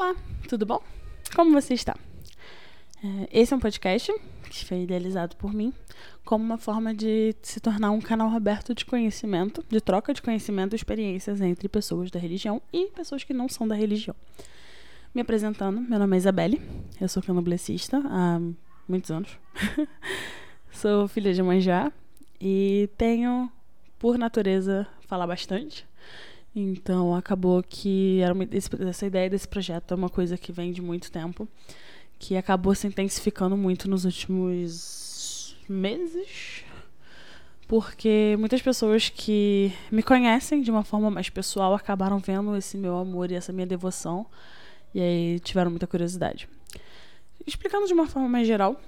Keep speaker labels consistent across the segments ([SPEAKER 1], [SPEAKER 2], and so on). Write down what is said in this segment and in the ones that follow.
[SPEAKER 1] Olá, tudo bom? Como você está? É, esse é um podcast que foi idealizado por mim como uma forma de se tornar um canal aberto de conhecimento, de troca de conhecimento e experiências entre pessoas da religião e pessoas que não são da religião. Me apresentando, meu nome é Isabelle, eu sou canoblecista há muitos anos. sou filha de Manjá e tenho, por natureza, falar bastante. Então acabou que era uma, essa ideia desse projeto é uma coisa que vem de muito tempo, que acabou se intensificando muito nos últimos meses, porque muitas pessoas que me conhecem de uma forma mais pessoal acabaram vendo esse meu amor e essa minha devoção e aí tiveram muita curiosidade. Explicando de uma forma mais geral,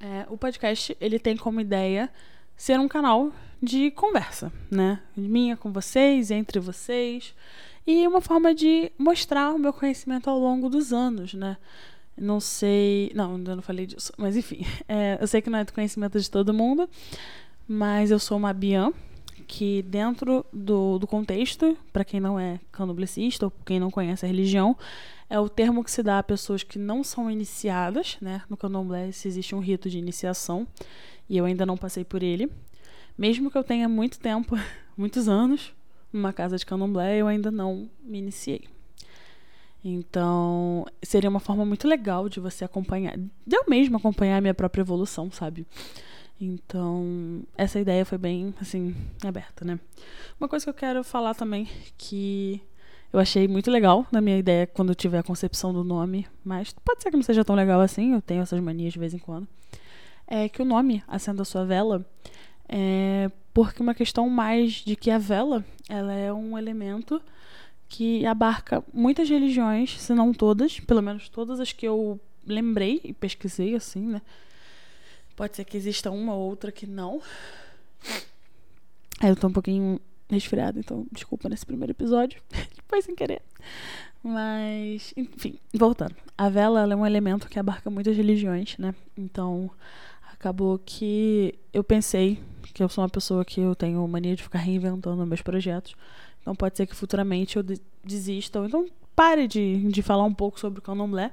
[SPEAKER 1] é, o podcast ele tem como ideia ser um canal de conversa, né? Minha com vocês, entre vocês. E uma forma de mostrar o meu conhecimento ao longo dos anos, né? Não sei. Não, ainda não falei disso. Mas enfim. É, eu sei que não é do conhecimento de todo mundo. Mas eu sou uma Bian, que dentro do, do contexto, para quem não é canoblecista ou quem não conhece a religião, é o termo que se dá a pessoas que não são iniciadas, né? No candomblé existe um rito de iniciação e eu ainda não passei por ele. Mesmo que eu tenha muito tempo, muitos anos, numa casa de candomblé, eu ainda não me iniciei. Então, seria uma forma muito legal de você acompanhar, de eu mesmo acompanhar a minha própria evolução, sabe? Então, essa ideia foi bem, assim, aberta, né? Uma coisa que eu quero falar também, que eu achei muito legal na minha ideia quando eu tive a concepção do nome, mas pode ser que não seja tão legal assim, eu tenho essas manias de vez em quando, é que o nome, Acenda Sua Vela, é porque uma questão mais de que a vela ela é um elemento que abarca muitas religiões, se não todas, pelo menos todas as que eu lembrei e pesquisei assim, né? Pode ser que exista uma ou outra que não. Eu tô um pouquinho resfriada, então desculpa nesse primeiro episódio. Foi sem querer. Mas, enfim, voltando. A vela é um elemento que abarca muitas religiões, né? Então, acabou que eu pensei que eu sou uma pessoa que eu tenho mania de ficar reinventando meus projetos. Então pode ser que futuramente eu desista. Ou então pare de, de falar um pouco sobre o candomblé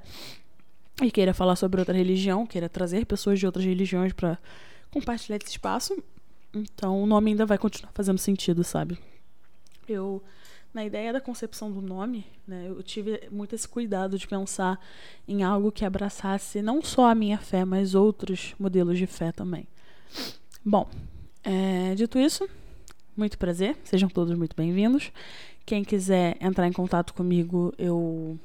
[SPEAKER 1] e queira falar sobre outra religião, queira trazer pessoas de outras religiões para compartilhar esse espaço. Então o nome ainda vai continuar fazendo sentido, sabe? Eu na ideia da concepção do nome, né, eu tive muito esse cuidado de pensar em algo que abraçasse não só a minha fé, mas outros modelos de fé também. Bom, é, dito isso, muito prazer, sejam todos muito bem-vindos. Quem quiser entrar em contato comigo, eu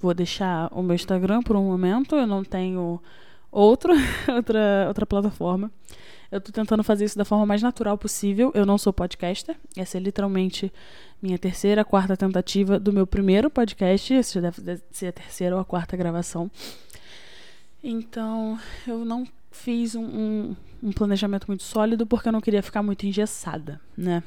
[SPEAKER 1] vou deixar o meu Instagram por um momento, eu não tenho outro, outra, outra plataforma. Eu tô tentando fazer isso da forma mais natural possível. Eu não sou podcaster. Essa é literalmente minha terceira, quarta tentativa do meu primeiro podcast. Esse já deve ser a terceira ou a quarta gravação. Então, eu não fiz um, um, um planejamento muito sólido porque eu não queria ficar muito engessada, né?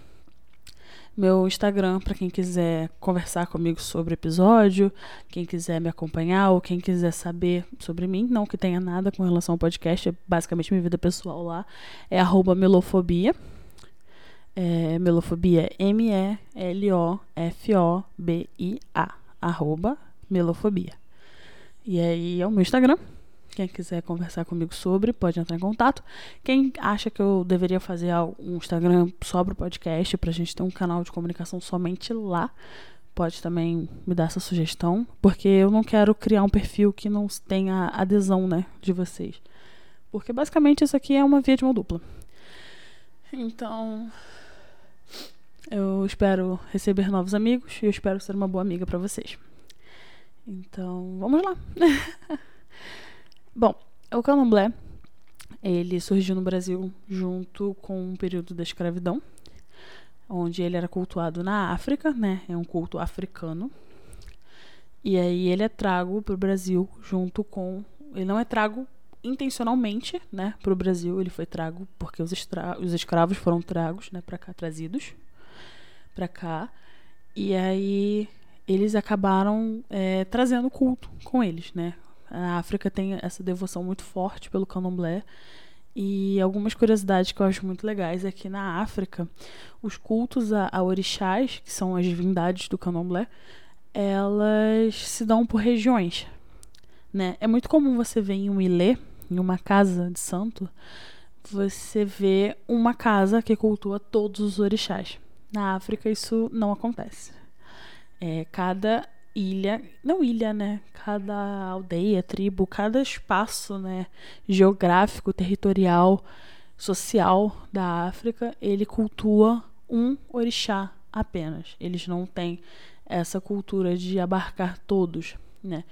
[SPEAKER 1] Meu Instagram para quem quiser conversar comigo sobre o episódio, quem quiser me acompanhar ou quem quiser saber sobre mim, não que tenha nada com relação ao podcast, é basicamente minha vida pessoal lá, é arroba melofobia. É, melofobia M-E-L-O-F-O-B-I-A arroba melofobia. E aí é o meu Instagram. Quem quiser conversar comigo sobre, pode entrar em contato. Quem acha que eu deveria fazer um Instagram sobre o podcast, pra gente ter um canal de comunicação somente lá, pode também me dar essa sugestão, porque eu não quero criar um perfil que não tenha adesão, né, de vocês. Porque basicamente isso aqui é uma via de mão dupla. Então, eu espero receber novos amigos e eu espero ser uma boa amiga para vocês. Então, vamos lá. Bom, o candomblé, ele surgiu no Brasil junto com o período da escravidão, onde ele era cultuado na África, né? É um culto africano. E aí ele é trago para o Brasil junto com... Ele não é trago intencionalmente, né, para o Brasil. Ele foi trago porque os, estra... os escravos foram tragos, né, para cá, trazidos para cá. E aí eles acabaram é, trazendo culto com eles, né? A África tem essa devoção muito forte pelo candomblé. E algumas curiosidades que eu acho muito legais é que na África, os cultos a, a orixás, que são as divindades do candomblé, elas se dão por regiões, né? É muito comum você ver em um ilê, em uma casa de santo, você vê uma casa que cultua todos os orixás. Na África isso não acontece. É, cada ilha, não ilha, né? Cada aldeia, tribo, cada espaço, né, geográfico, territorial, social da África, ele cultua um orixá apenas. Eles não têm essa cultura de abarcar todos, né?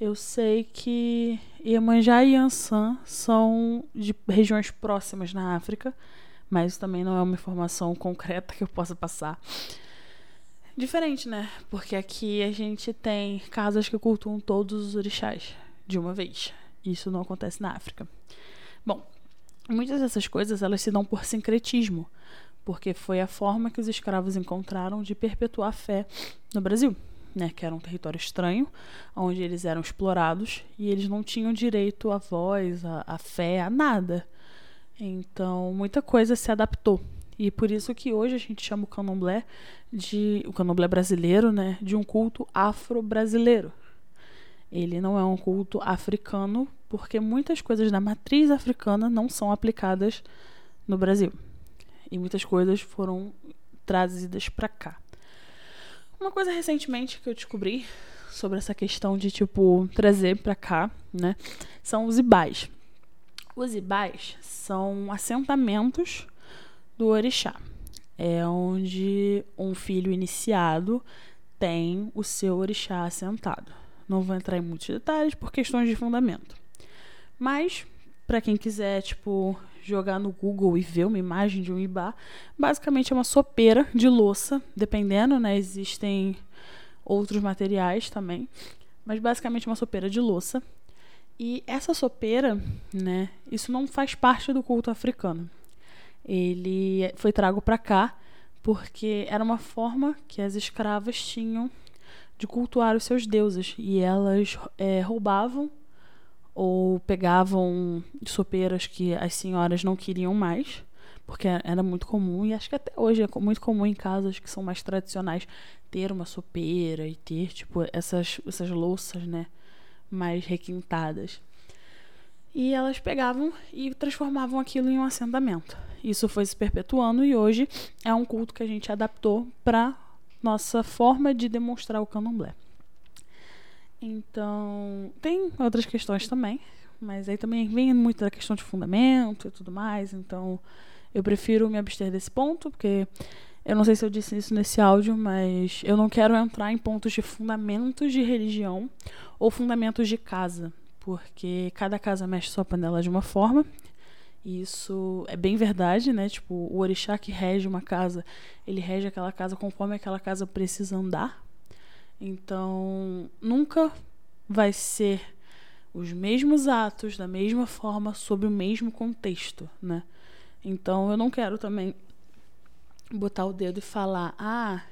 [SPEAKER 1] Eu sei que Iemanjá e Ansan são de regiões próximas na África, mas também não é uma informação concreta que eu possa passar. Diferente, né? Porque aqui a gente tem casas que cultuam todos os orixás de uma vez. Isso não acontece na África. Bom, muitas dessas coisas elas se dão por sincretismo, porque foi a forma que os escravos encontraram de perpetuar a fé no Brasil, né, que era um território estranho, onde eles eram explorados e eles não tinham direito à voz, à, à fé, a nada. Então, muita coisa se adaptou e por isso que hoje a gente chama o candomblé de o candomblé brasileiro, né, de um culto afro-brasileiro. Ele não é um culto africano, porque muitas coisas da matriz africana não são aplicadas no Brasil. E muitas coisas foram trazidas para cá. Uma coisa recentemente que eu descobri sobre essa questão de tipo trazer para cá, né, são os ibais. Os ibais são assentamentos do orixá. É onde um filho iniciado tem o seu orixá assentado. Não vou entrar em muitos detalhes por questões de fundamento. Mas, para quem quiser, tipo, jogar no Google e ver uma imagem de um ibá, basicamente é uma sopeira de louça, dependendo, né? Existem outros materiais também, mas basicamente é uma sopeira de louça. E essa sopeira, né, isso não faz parte do culto africano ele foi trago para cá porque era uma forma que as escravas tinham de cultuar os seus deuses. E elas é, roubavam ou pegavam sopeiras que as senhoras não queriam mais porque era muito comum e acho que até hoje é muito comum em casas que são mais tradicionais ter uma sopeira e ter tipo essas essas louças né mais requintadas. E elas pegavam e transformavam aquilo em um assentamento isso foi se perpetuando e hoje é um culto que a gente adaptou para nossa forma de demonstrar o candomblé. Então, tem outras questões também, mas aí também vem muito da questão de fundamento e tudo mais, então eu prefiro me abster desse ponto, porque eu não sei se eu disse isso nesse áudio, mas eu não quero entrar em pontos de fundamentos de religião ou fundamentos de casa, porque cada casa mexe sua panela de uma forma isso é bem verdade, né? Tipo, o orixá que rege uma casa, ele rege aquela casa conforme aquela casa precisa andar. Então, nunca vai ser os mesmos atos da mesma forma sob o mesmo contexto, né? Então, eu não quero também botar o dedo e falar, ah,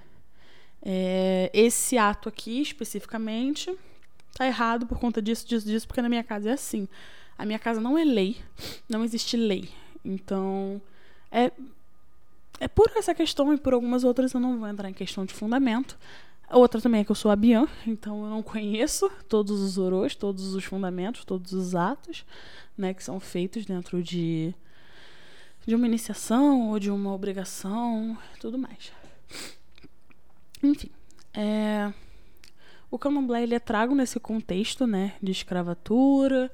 [SPEAKER 1] é, esse ato aqui especificamente tá errado por conta disso, disso, disso, porque na minha casa é assim. A minha casa não é lei, não existe lei. Então, é, é por essa questão e por algumas outras eu não vou entrar em questão de fundamento. A outra também é que eu sou a Bian, então eu não conheço todos os orôs, todos os fundamentos, todos os atos né, que são feitos dentro de, de uma iniciação ou de uma obrigação, tudo mais. Enfim, é, o candomblé ele é trago nesse contexto né, de escravatura,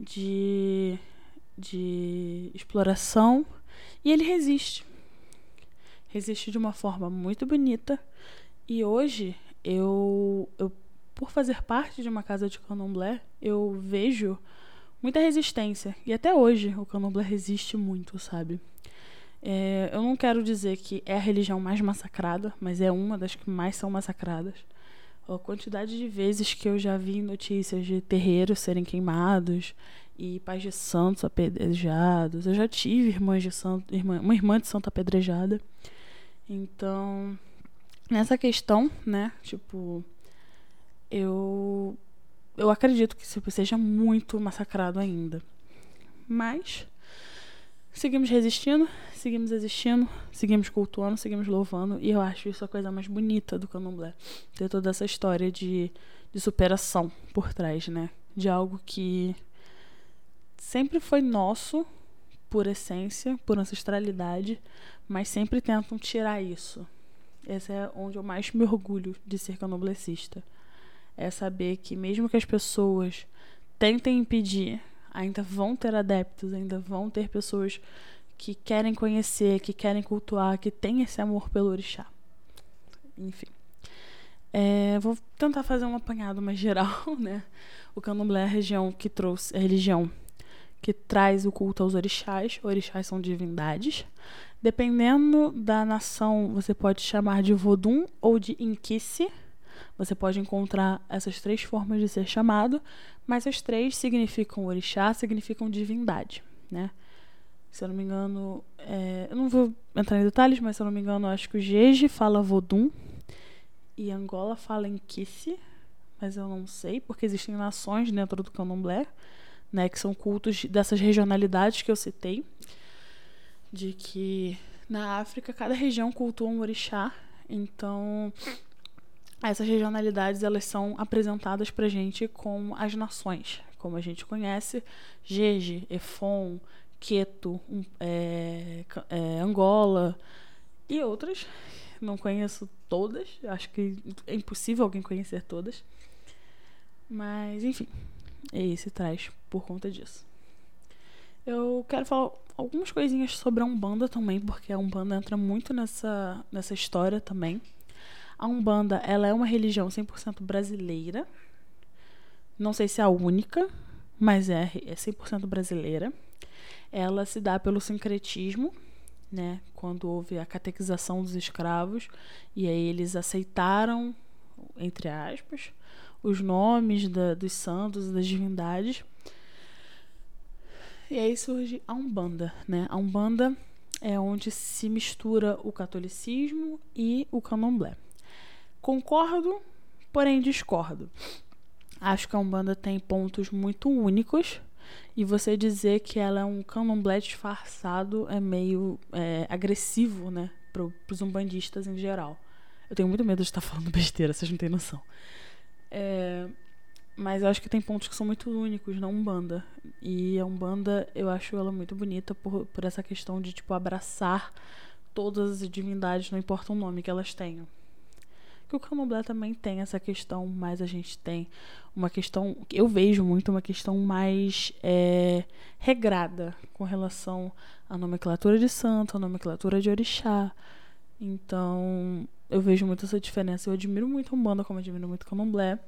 [SPEAKER 1] de, de exploração e ele resiste. Resiste de uma forma muito bonita. E hoje, eu, eu por fazer parte de uma casa de candomblé, eu vejo muita resistência. E até hoje o candomblé resiste muito, sabe? É, eu não quero dizer que é a religião mais massacrada, mas é uma das que mais são massacradas. A quantidade de vezes que eu já vi notícias de terreiros serem queimados e pais de santos apedrejados. Eu já tive irmãs de santo, irmã, uma irmã de santo apedrejada. Então, nessa questão, né, tipo, eu eu acredito que seja muito massacrado ainda. Mas seguimos resistindo, seguimos existindo, seguimos cultuando, seguimos louvando. E eu acho isso a coisa mais bonita do candomblé. Ter toda essa história de, de superação por trás, né? De algo que sempre foi nosso, por essência, por ancestralidade, mas sempre tentam tirar isso. Esse é onde eu mais me orgulho de ser candomblessista. É saber que mesmo que as pessoas tentem impedir ainda vão ter adeptos, ainda vão ter pessoas que querem conhecer, que querem cultuar, que têm esse amor pelo orixá. Enfim. É, vou tentar fazer um apanhado mais geral, né? O candomblé é a região que trouxe, a religião que traz o culto aos orixás. Orixás são divindades. Dependendo da nação, você pode chamar de Vodum ou de Inquice. Você pode encontrar essas três formas de ser chamado, mas as três significam orixá, significam divindade, né? Se eu não me engano, é, eu não vou entrar em detalhes, mas se eu não me engano, acho que o Jeje fala Vodum e Angola fala Inquice, mas eu não sei, porque existem nações dentro do candomblé, né, que são cultos dessas regionalidades que eu citei, de que na África cada região cultua um orixá, então essas regionalidades elas são apresentadas para gente com as nações, como a gente conhece, Jeje, Efon, Queto, é, é, Angola e outras. Não conheço todas, acho que é impossível alguém conhecer todas. Mas, enfim, é esse traz por conta disso. Eu quero falar algumas coisinhas sobre a Umbanda também, porque a Umbanda entra muito nessa, nessa história também. A Umbanda, ela é uma religião 100% brasileira. Não sei se é a única, mas é, é 100% brasileira. Ela se dá pelo sincretismo, né? Quando houve a catequização dos escravos e aí eles aceitaram, entre aspas, os nomes da, dos santos e das divindades. E aí surge a Umbanda, né? A Umbanda é onde se mistura o catolicismo e o candomblé. Concordo, porém discordo. Acho que a Umbanda tem pontos muito únicos e você dizer que ela é um candomblé disfarçado é meio é, agressivo, né, para os umbandistas em geral. Eu tenho muito medo de estar falando besteira, vocês não têm noção. É, mas eu acho que tem pontos que são muito únicos na Umbanda. E a Umbanda, eu acho ela muito bonita por, por essa questão de, tipo, abraçar todas as divindades, não importa o nome que elas tenham que o candomblé também tem essa questão, mas a gente tem uma questão, eu vejo muito uma questão mais é, regrada com relação à nomenclatura de santo, à nomenclatura de orixá. Então, eu vejo muito essa diferença. Eu admiro muito Umbanda, como admiro muito Candomblé.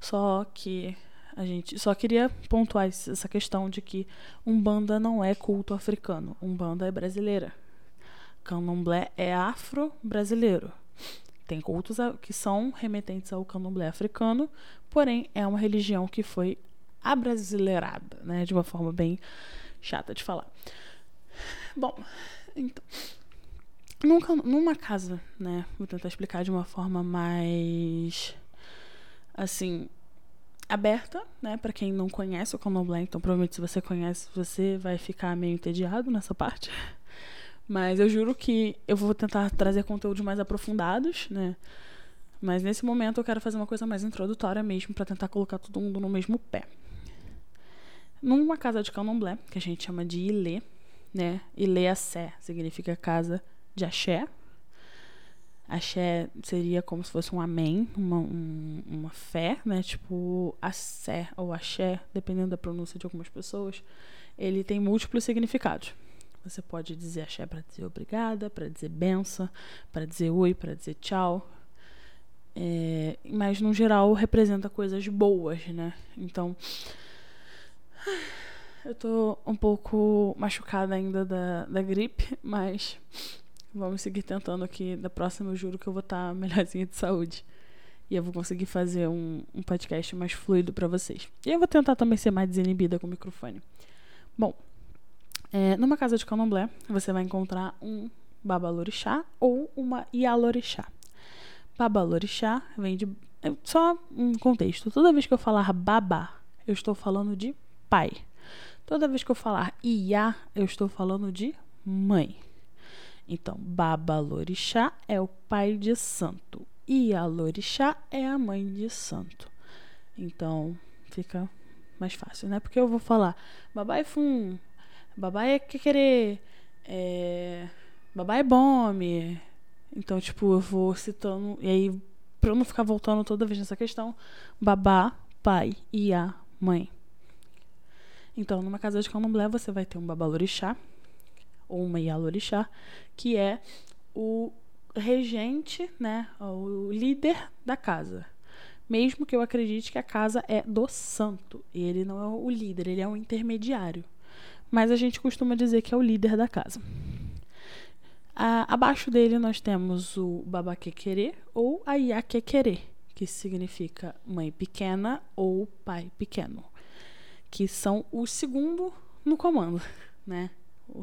[SPEAKER 1] Só que a gente só queria pontuar essa questão de que Umbanda não é culto africano. Umbanda é brasileira. Candomblé é afro-brasileiro. Tem cultos que são remetentes ao candomblé africano, porém é uma religião que foi abrasileirada, né, de uma forma bem chata de falar. Bom, então, nunca, numa casa, né, vou tentar explicar de uma forma mais assim aberta, né, para quem não conhece o candomblé, então provavelmente se você conhece, você vai ficar meio entediado nessa parte. Mas eu juro que eu vou tentar trazer conteúdos mais aprofundados, né? Mas nesse momento eu quero fazer uma coisa mais introdutória mesmo, para tentar colocar todo mundo no mesmo pé. Numa casa de candomblé, que a gente chama de Ilê, né? Ilê Assé significa casa de axé. Axé seria como se fosse um amém, uma, um, uma fé, né? Tipo, assé ou axé, dependendo da pronúncia de algumas pessoas, ele tem múltiplos significados. Você pode dizer axé para dizer obrigada, para dizer benção, para dizer oi, para dizer tchau. É, mas no geral representa coisas boas, né? Então eu tô um pouco machucada ainda da, da gripe, mas vamos seguir tentando aqui. Da próxima eu juro que eu vou estar tá melhorzinha de saúde. E eu vou conseguir fazer um, um podcast mais fluido para vocês. E eu vou tentar também ser mais desinibida com o microfone. Bom, é, numa casa de candomblé, você vai encontrar um babalorixá ou uma ialorixá. Babalorixá vem de. É, só um contexto. Toda vez que eu falar babá, eu estou falando de pai. Toda vez que eu falar Iá, eu estou falando de mãe. Então, Babalorixá é o pai de santo. Ialorixá é a mãe de santo. Então, fica mais fácil, né? Porque eu vou falar Babai Fum, Babai é que querer, é, Babai é Bome. Então, tipo, eu vou citando. E aí, pra eu não ficar voltando toda vez nessa questão, babá, pai, Iá, mãe. Então, numa casa de candomblé, você vai ter um babalorixá, ou uma ialorixá, que é o regente, né, o líder da casa. Mesmo que eu acredite que a casa é do santo, e ele não é o líder, ele é um intermediário. Mas a gente costuma dizer que é o líder da casa. abaixo dele nós temos o babaquequerê ou a iaquequerê, que significa mãe pequena ou pai pequeno, que são o segundo no comando, né?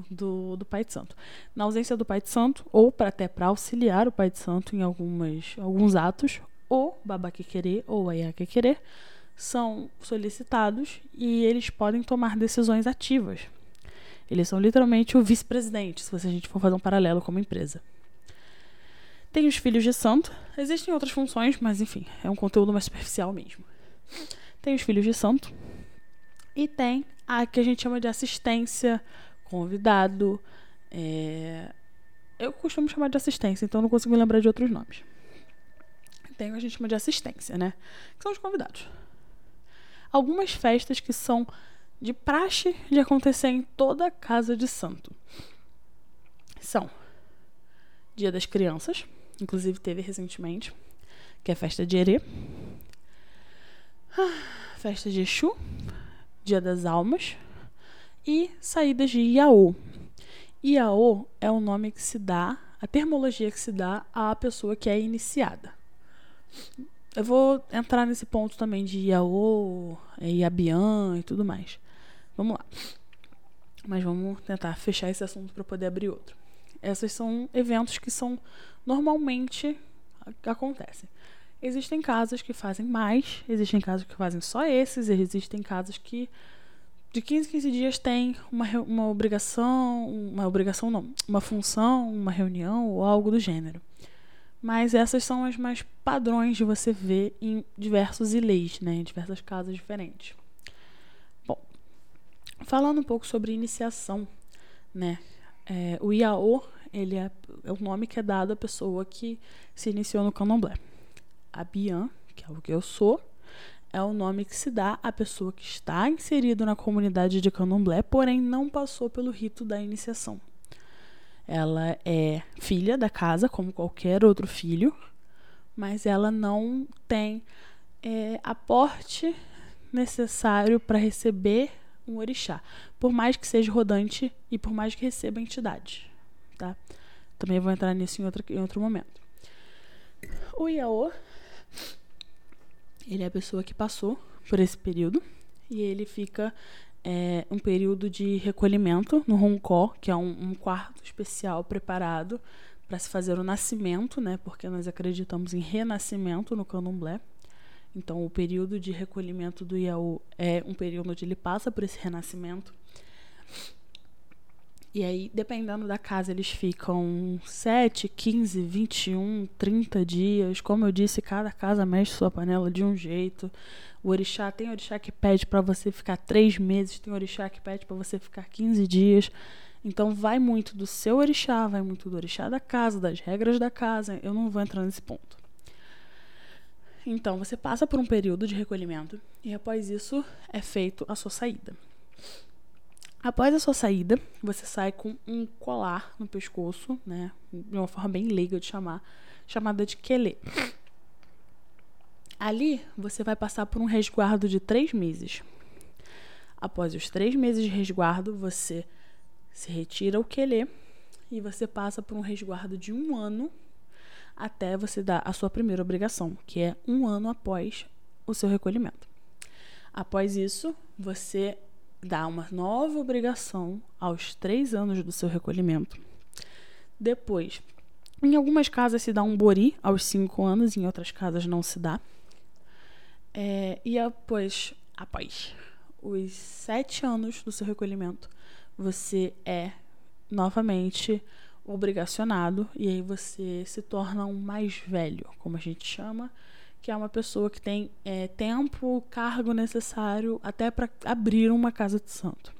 [SPEAKER 1] do, do Pai de Santo. Na ausência do Pai de Santo, ou para até para auxiliar o Pai de Santo em algumas, alguns atos, o Babaquequerê ou Ayaquequerê são solicitados e eles podem tomar decisões ativas. Eles são literalmente o vice-presidente, se a gente for fazer um paralelo como empresa. Tem os filhos de santo, existem outras funções, mas enfim, é um conteúdo mais superficial mesmo. Tem os filhos de santo e tem a que a gente chama de assistência convidado. É... Eu costumo chamar de assistência, então não consigo lembrar de outros nomes. Tem a gente chama de assistência, né? Que são os convidados. Algumas festas que são de praxe de acontecer em toda casa de santo são Dia das Crianças, inclusive teve recentemente, que é a festa de Herê, ah, festa de Exu, Dia das Almas, e saídas de Iaô. Iaô é o nome que se dá, a termologia que se dá à pessoa que é iniciada. Eu vou entrar nesse ponto também de Iaô, é, Iabian e tudo mais. Vamos lá. Mas vamos tentar fechar esse assunto para poder abrir outro. Esses são eventos que são normalmente acontecem. Existem casas que fazem mais, existem casas que fazem só esses, existem casas que de 15 em 15 dias tem uma, uma obrigação, uma obrigação não, uma função, uma reunião ou algo do gênero. Mas essas são as mais padrões de você ver em diversos leis, né, em diversas casas diferentes. Bom, falando um pouco sobre iniciação, né, é, o Iaô, ele é, é o nome que é dado à pessoa que se iniciou no candomblé. A Bian, que é o que eu sou, é o nome que se dá à pessoa que está inserido na comunidade de candomblé, porém não passou pelo rito da iniciação. Ela é filha da casa, como qualquer outro filho, mas ela não tem é, aporte necessário para receber um orixá, por mais que seja rodante e por mais que receba entidade. Tá? Também vou entrar nisso em outro, em outro momento. O Iaô ele é a pessoa que passou por esse período e ele fica é, um período de recolhimento no Roncó, que é um, um quarto especial preparado para se fazer o nascimento, né? Porque nós acreditamos em renascimento no Candomblé. Então, o período de recolhimento do Iaú é um período onde ele passa por esse renascimento. E aí, dependendo da casa, eles ficam 7, 15, 21, 30 dias. Como eu disse, cada casa mexe sua panela de um jeito. O orixá tem orixá que pede para você ficar 3 meses, tem orixá que pede para você ficar 15 dias. Então vai muito do seu orixá, vai muito do orixá da casa, das regras da casa. Eu não vou entrar nesse ponto. Então você passa por um período de recolhimento e após isso é feito a sua saída. Após a sua saída, você sai com um colar no pescoço, né? De uma forma bem leiga de chamar, chamada de quelê. Ali, você vai passar por um resguardo de três meses. Após os três meses de resguardo, você se retira o quelê e você passa por um resguardo de um ano até você dar a sua primeira obrigação, que é um ano após o seu recolhimento. Após isso, você dá uma nova obrigação aos três anos do seu recolhimento. Depois, em algumas casas se dá um bori aos cinco anos, em outras casas não se dá. É, e após, após os sete anos do seu recolhimento, você é novamente obrigacionado e aí você se torna um mais velho, como a gente chama, que é uma pessoa que tem é, tempo, cargo necessário até para abrir uma casa de santo.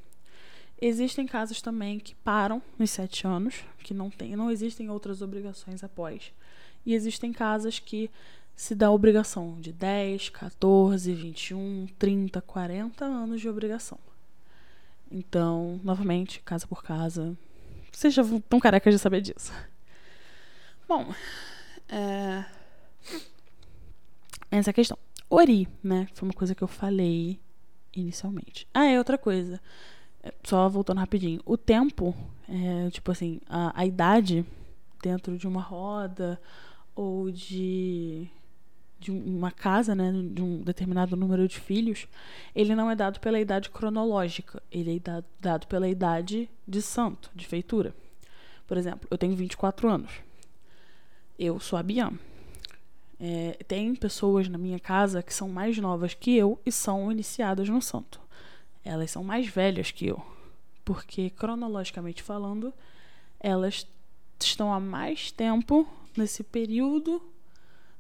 [SPEAKER 1] Existem casos também que param nos sete anos, que não tem, não existem outras obrigações após. E existem casas que se dá obrigação de 10, 14, 21, 30, 40 anos de obrigação. Então, novamente, casa por casa. Vocês já estão carecas de saber disso. Bom, é... essa questão. Ori, né? Foi uma coisa que eu falei inicialmente. Ah, é outra coisa. É, só voltando rapidinho. O tempo, é, tipo assim, a, a idade dentro de uma roda ou de de uma casa, né, de um determinado número de filhos, ele não é dado pela idade cronológica, ele é dado pela idade de santo, de feitura. Por exemplo, eu tenho 24 anos. Eu sou a Bian. É, tem pessoas na minha casa que são mais novas que eu e são iniciadas no santo. Elas são mais velhas que eu, porque cronologicamente falando, elas estão há mais tempo nesse período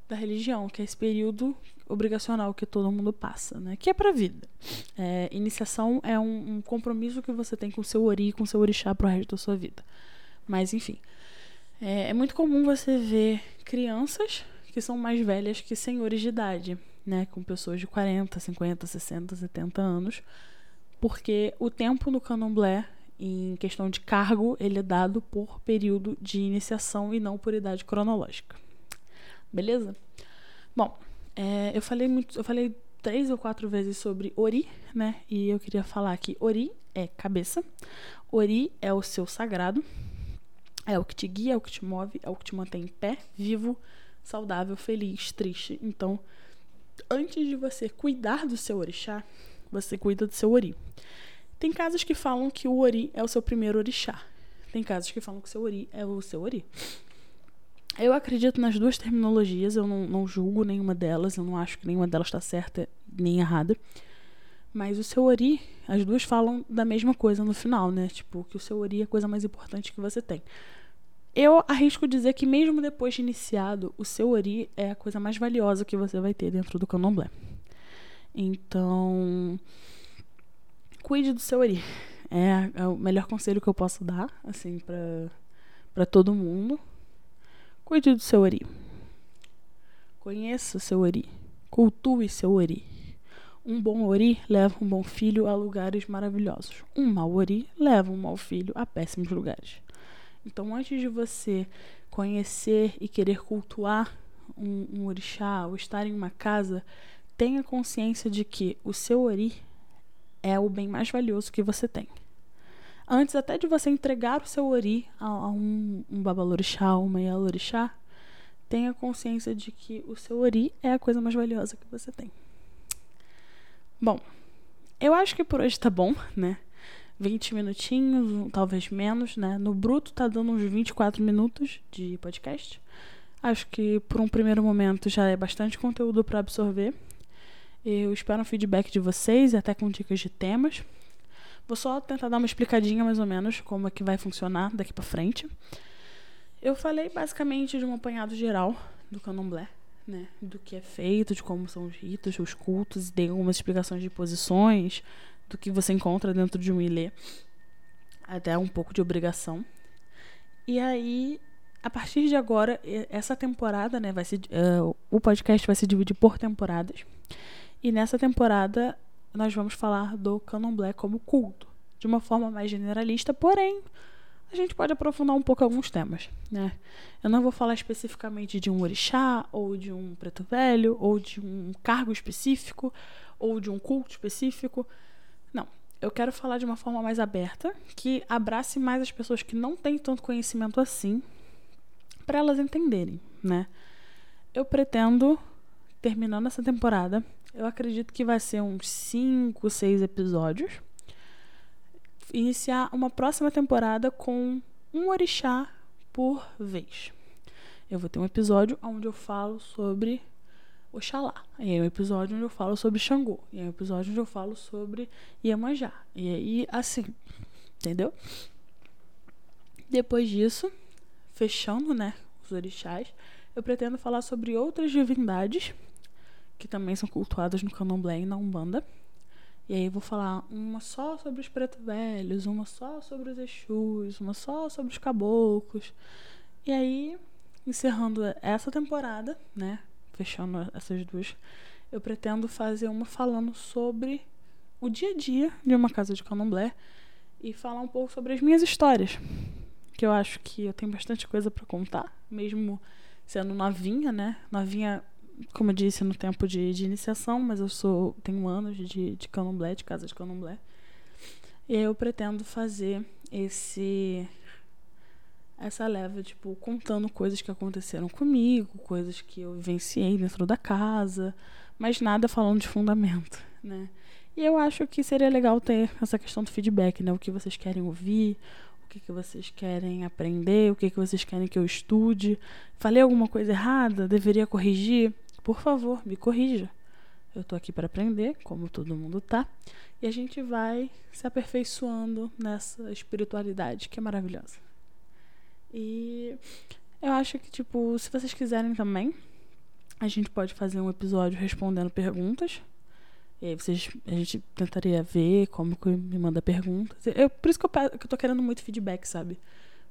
[SPEAKER 1] da religião, que é esse período obrigacional que todo mundo passa, né? Que é para a vida. É, iniciação é um, um, compromisso que você tem com seu ori, com seu orixá pro resto da sua vida. Mas enfim, é, é, muito comum você ver crianças que são mais velhas que senhores de idade, né? Com pessoas de 40, 50, 60, 70 anos, porque o tempo no candomblé em questão de cargo, ele é dado por período de iniciação e não por idade cronológica. Beleza? Bom, é, eu falei muito, eu falei três ou quatro vezes sobre Ori, né? E eu queria falar que Ori é cabeça, Ori é o seu sagrado, é o que te guia, é o que te move, é o que te mantém em pé, vivo, saudável, feliz, triste. Então, antes de você cuidar do seu orixá, você cuida do seu Ori. Tem casos que falam que o Ori é o seu primeiro orixá. Tem casos que falam que o seu Ori é o seu Ori. Eu acredito nas duas terminologias, eu não, não julgo nenhuma delas, eu não acho que nenhuma delas está certa nem errada. Mas o seu ori, as duas falam da mesma coisa no final, né? Tipo, que o seu ori é a coisa mais importante que você tem. Eu arrisco dizer que mesmo depois de iniciado, o seu ori é a coisa mais valiosa que você vai ter dentro do candomblé. Então, cuide do seu ori. É, é o melhor conselho que eu posso dar, assim, para todo mundo. Cuide do seu ori. Conheça o seu ori. Cultue seu ori. Um bom ori leva um bom filho a lugares maravilhosos. Um mau ori leva um mau filho a péssimos lugares. Então, antes de você conhecer e querer cultuar um, um orixá ou estar em uma casa, tenha consciência de que o seu ori é o bem mais valioso que você tem antes até de você entregar o seu ori a, a um, um babalorixá, uma yalorixá, tenha consciência de que o seu ori é a coisa mais valiosa que você tem. Bom, eu acho que por hoje tá bom, né? 20 minutinhos, talvez menos, né? No bruto tá dando uns 24 minutos de podcast. Acho que por um primeiro momento já é bastante conteúdo para absorver. Eu espero um feedback de vocês, até com dicas de temas. Vou só tentar dar uma explicadinha mais ou menos como é que vai funcionar daqui para frente. Eu falei basicamente de um apanhado geral do candomblé, né? Do que é feito, de como são os ritos, os cultos, dei algumas explicações de posições, do que você encontra dentro de um ilê, até um pouco de obrigação. E aí, a partir de agora, essa temporada, né, vai se, uh, o podcast vai se dividir por temporadas. E nessa temporada nós vamos falar do candomblé como culto, de uma forma mais generalista, porém, a gente pode aprofundar um pouco alguns temas, né? Eu não vou falar especificamente de um orixá, ou de um preto velho, ou de um cargo específico, ou de um culto específico. Eu quero falar de uma forma mais aberta, que abrace mais as pessoas que não têm tanto conhecimento assim, para elas entenderem, né? Eu pretendo, terminando essa temporada, eu acredito que vai ser uns 5, 6 episódios. Iniciar uma próxima temporada com um orixá por vez. Eu vou ter um episódio onde eu falo sobre Oxalá. E é um episódio onde eu falo sobre Xangô. E é um episódio onde eu falo sobre Iemanjá. E aí, assim, entendeu? Depois disso, fechando, né, os orixás, eu pretendo falar sobre outras divindades que também são cultuadas no candomblé e na Umbanda. E aí eu vou falar uma só sobre os preto velhos, uma só sobre os exus, uma só sobre os caboclos. E aí, encerrando essa temporada, né, fechando essas duas, eu pretendo fazer uma falando sobre o dia a dia de uma casa de candomblé e falar um pouco sobre as minhas histórias, que eu acho que eu tenho bastante coisa para contar, mesmo sendo novinha, né? Novinha, como eu disse, no tempo de, de iniciação, mas eu sou tenho anos de, de candomblé, de casa de candomblé. E eu pretendo fazer esse essa leva, tipo, contando coisas que aconteceram comigo, coisas que eu vivenciei dentro da casa, mas nada falando de fundamento, né? E eu acho que seria legal ter essa questão do feedback, né? O que vocês querem ouvir, o que, que vocês querem aprender, o que, que vocês querem que eu estude. Falei alguma coisa errada? Deveria corrigir? Por favor, me corrija. Eu tô aqui para aprender, como todo mundo tá. E a gente vai se aperfeiçoando nessa espiritualidade que é maravilhosa. E eu acho que, tipo, se vocês quiserem também, a gente pode fazer um episódio respondendo perguntas. E aí vocês, a gente tentaria ver como que me manda perguntas. Eu, por isso que eu, que eu tô querendo muito feedback, sabe?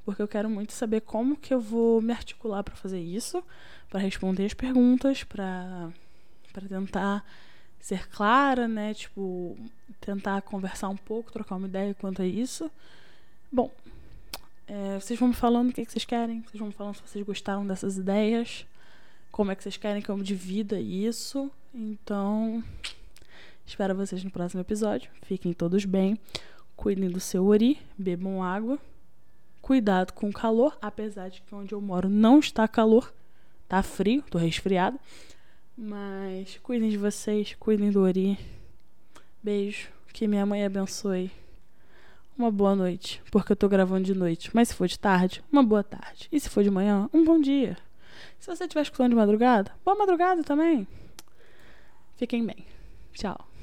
[SPEAKER 1] Porque eu quero muito saber como que eu vou me articular para fazer isso, para responder as perguntas, para para tentar ser clara, né? Tipo, tentar conversar um pouco, trocar uma ideia quanto a isso. Bom, é, vocês vão me falando o que, que vocês querem, vocês vão me falando se vocês gostaram dessas ideias, como é que vocês querem que eu divida isso. Então, espero vocês no próximo episódio. Fiquem todos bem, cuidem do seu ori, bebam água. Cuidado com o calor, apesar de que onde eu moro não está calor, tá frio, tô resfriado. Mas cuidem de vocês, cuidem do ori. Beijo, que minha mãe abençoe uma boa noite, porque eu tô gravando de noite. Mas se for de tarde, uma boa tarde. E se for de manhã, um bom dia. Se você estiver escutando de madrugada, boa madrugada também. Fiquem bem. Tchau.